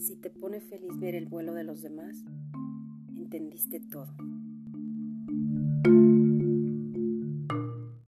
Si te pone feliz ver el vuelo de los demás, entendiste todo.